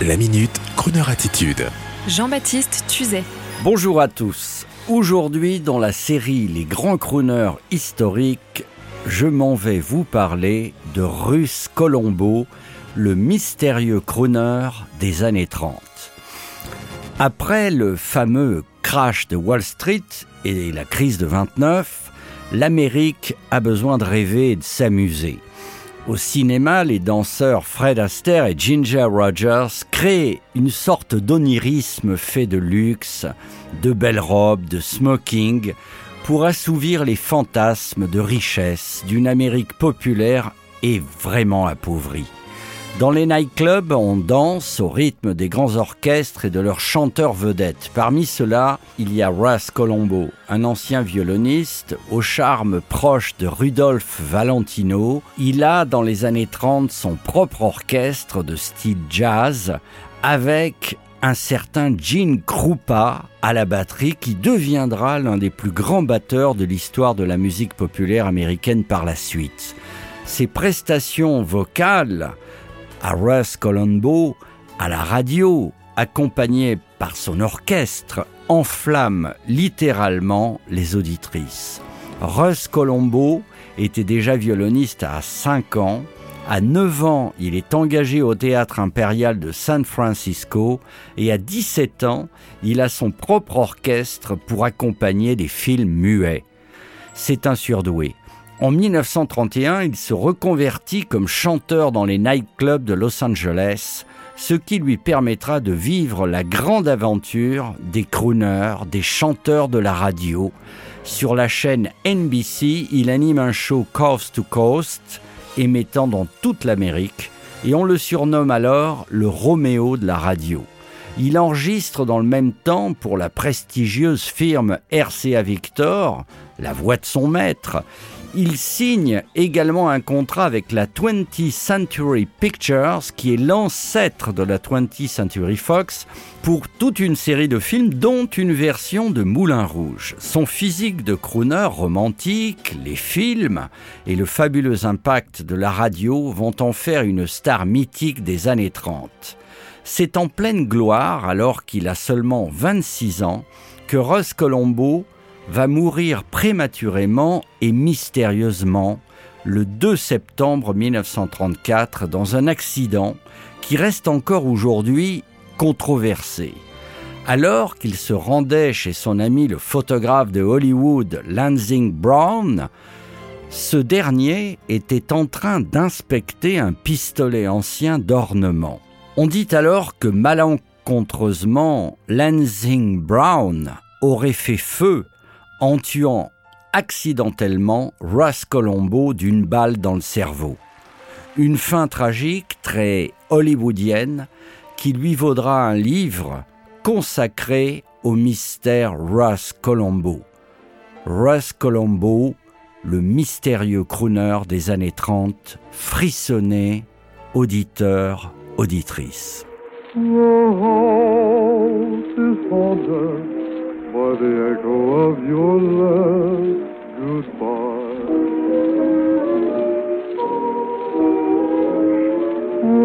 La minute, Kroneur attitude. Jean-Baptiste Tuzet. Bonjour à tous. Aujourd'hui, dans la série Les grands crooners historiques, je m'en vais vous parler de Russ Colombo, le mystérieux crooner des années 30. Après le fameux crash de Wall Street et la crise de 29, l'Amérique a besoin de rêver et de s'amuser. Au cinéma, les danseurs Fred Astaire et Ginger Rogers créent une sorte d'onirisme fait de luxe, de belles robes, de smoking, pour assouvir les fantasmes de richesse d'une Amérique populaire et vraiment appauvrie. Dans les nightclubs, on danse au rythme des grands orchestres et de leurs chanteurs vedettes. Parmi ceux-là, il y a Russ Colombo, un ancien violoniste au charme proche de Rudolph Valentino. Il a, dans les années 30, son propre orchestre de style jazz avec un certain Gene Krupa à la batterie qui deviendra l'un des plus grands batteurs de l'histoire de la musique populaire américaine par la suite. Ses prestations vocales à Russ Colombo à la radio, accompagné par son orchestre, enflamme littéralement les auditrices. Russ Colombo était déjà violoniste à 5 ans. À 9 ans, il est engagé au théâtre impérial de San Francisco et à 17 ans, il a son propre orchestre pour accompagner des films muets. C'est un surdoué. En 1931, il se reconvertit comme chanteur dans les nightclubs de Los Angeles, ce qui lui permettra de vivre la grande aventure des crooners, des chanteurs de la radio. Sur la chaîne NBC, il anime un show Coast to Coast, émettant dans toute l'Amérique, et on le surnomme alors le Roméo de la radio. Il enregistre dans le même temps pour la prestigieuse firme RCA Victor, la voix de son maître. Il signe également un contrat avec la 20th Century Pictures, qui est l'ancêtre de la 20th Century Fox, pour toute une série de films, dont une version de Moulin Rouge. Son physique de crooner romantique, les films et le fabuleux impact de la radio vont en faire une star mythique des années 30. C'est en pleine gloire, alors qu'il a seulement 26 ans, que Russ Colombo va mourir prématurément et mystérieusement le 2 septembre 1934 dans un accident qui reste encore aujourd'hui controversé. Alors qu'il se rendait chez son ami le photographe de Hollywood Lansing Brown, ce dernier était en train d'inspecter un pistolet ancien d'ornement. On dit alors que malencontreusement Lansing Brown aurait fait feu en tuant accidentellement Russ Colombo d'une balle dans le cerveau. Une fin tragique très hollywoodienne qui lui vaudra un livre consacré au mystère Russ Colombo. Russ Colombo, le mystérieux crooner des années 30, frissonné, auditeur, auditrice. By the echo of your last goodbye.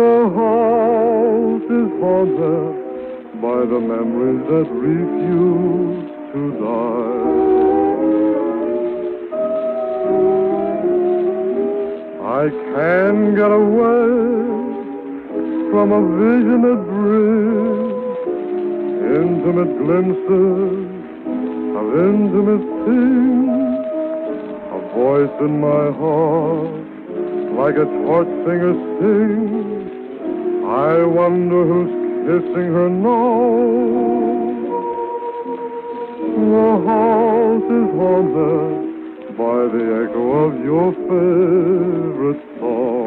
The house is haunted by the memories that refuse to die. I can get away from a vision that brings intimate glimpses of intimate peace, a voice in my heart like a torch singer sings. I wonder who's kissing her now. The house is haunted by the echo of your favorite song.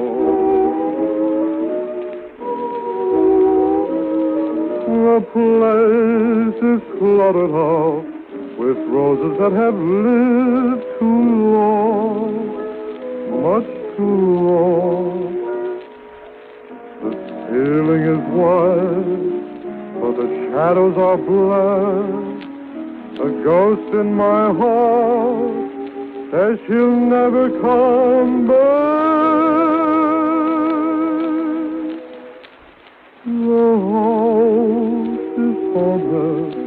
The place is cluttered out with roses that have lived too long, much too long. The ceiling is white, but the shadows are black. A ghost in my heart says she'll never come back. The house is haunted